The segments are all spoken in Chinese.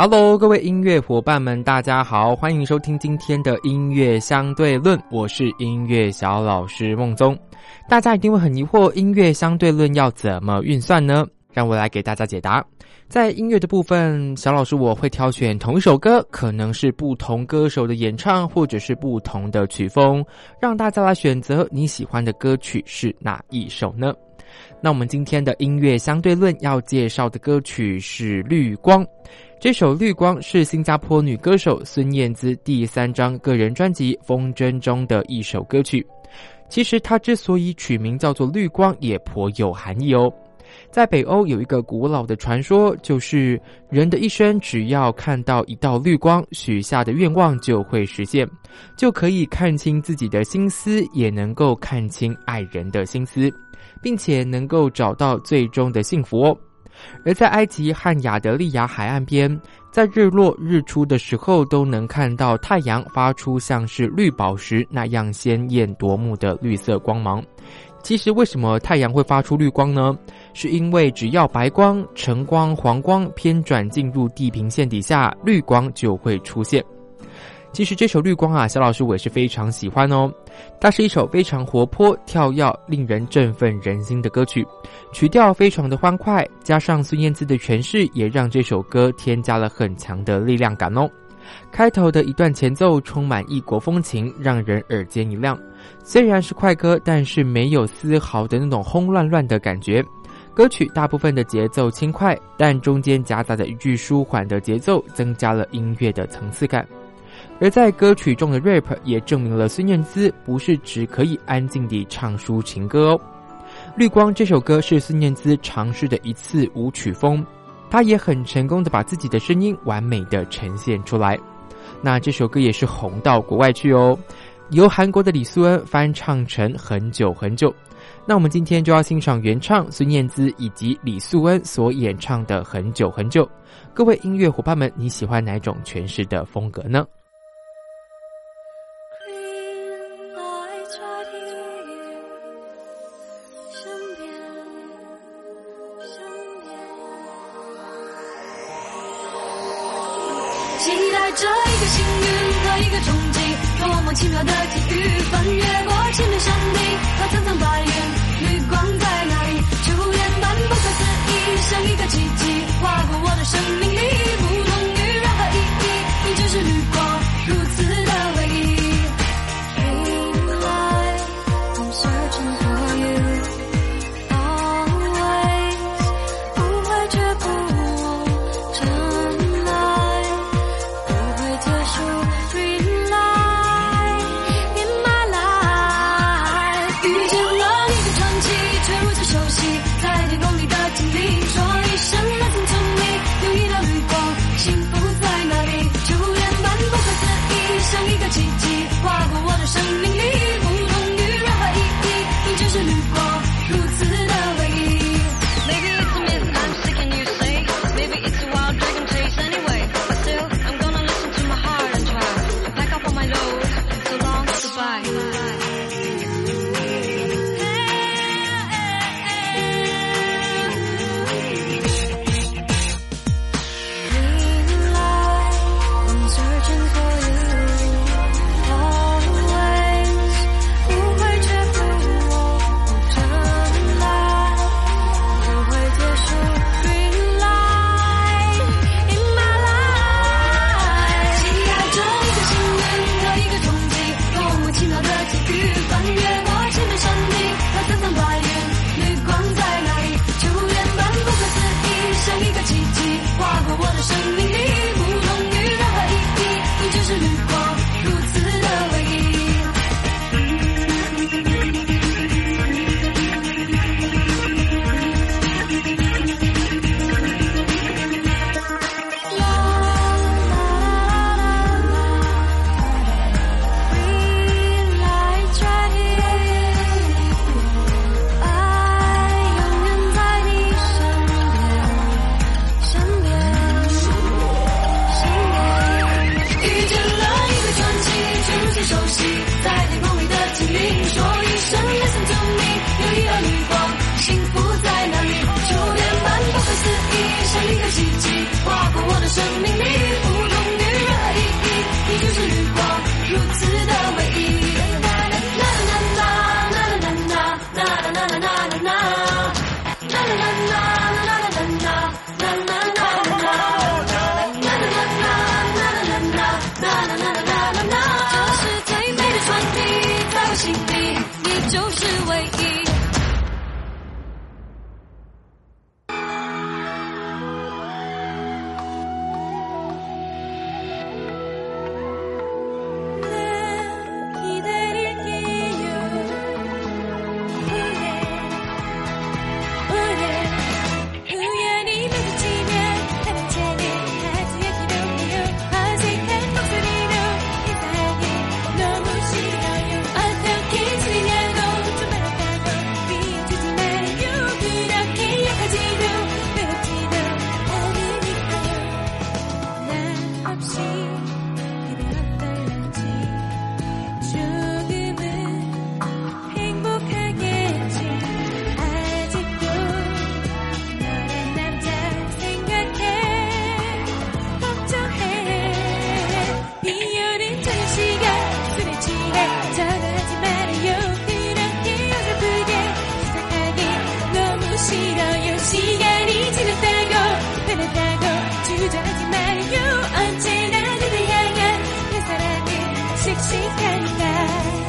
Hello，各位音乐伙伴们，大家好，欢迎收听今天的音乐相对论。我是音乐小老师孟宗。大家一定会很疑惑，音乐相对论要怎么运算呢？让我来给大家解答。在音乐的部分，小老师我会挑选同一首歌，可能是不同歌手的演唱，或者是不同的曲风，让大家来选择你喜欢的歌曲是哪一首呢？那我们今天的音乐相对论要介绍的歌曲是《绿光》。这首《绿光》是新加坡女歌手孙燕姿第三张个人专辑《风筝》中的一首歌曲。其实，它之所以取名叫做“绿光”，也颇有含义哦。在北欧有一个古老的传说，就是人的一生只要看到一道绿光，许下的愿望就会实现，就可以看清自己的心思，也能够看清爱人的心思，并且能够找到最终的幸福哦。而在埃及和亚得利亚海岸边，在日落日出的时候，都能看到太阳发出像是绿宝石那样鲜艳夺目的绿色光芒。其实，为什么太阳会发出绿光呢？是因为只要白光、橙光、黄光偏转进入地平线底下，绿光就会出现。其实这首《绿光》啊，小老师我也是非常喜欢哦。它是一首非常活泼、跳跃、令人振奋人心的歌曲，曲调非常的欢快，加上孙燕姿的诠释，也让这首歌添加了很强的力量感哦。开头的一段前奏充满异国风情，让人耳尖一亮。虽然是快歌，但是没有丝毫的那种轰乱乱的感觉。歌曲大部分的节奏轻快，但中间夹杂的一句舒缓的节奏，增加了音乐的层次感。而在歌曲中的 rap 也证明了孙燕姿不是只可以安静地唱抒情歌哦。绿光这首歌是孙燕姿尝试的一次舞曲风，她也很成功的把自己的声音完美的呈现出来。那这首歌也是红到国外去哦，由韩国的李素恩翻唱成很久很久。那我们今天就要欣赏原唱孙燕姿以及李素恩所演唱的很久很久。各位音乐伙伴们，你喜欢哪种诠释的风格呢？期待着一个幸运和一个冲击，多么奇妙的际遇！翻越过千面山地和层层白云，绿光在哪里？初恋般不可思议，像一个奇迹，划过我的生命里，就是。and back.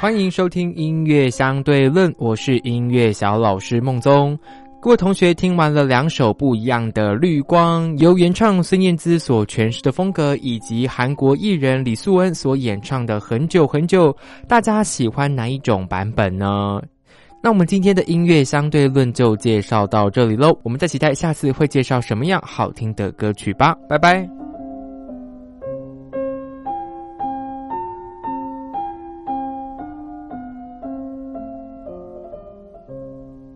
欢迎收听音乐相对论，我是音乐小老师孟宗。各位同学听完了两首不一样的《绿光》，由原唱孙燕姿所诠释的风格，以及韩国艺人李素恩所演唱的《很久很久》，大家喜欢哪一种版本呢？那我们今天的音乐相对论就介绍到这里喽，我们再期待下次会介绍什么样好听的歌曲吧，拜拜。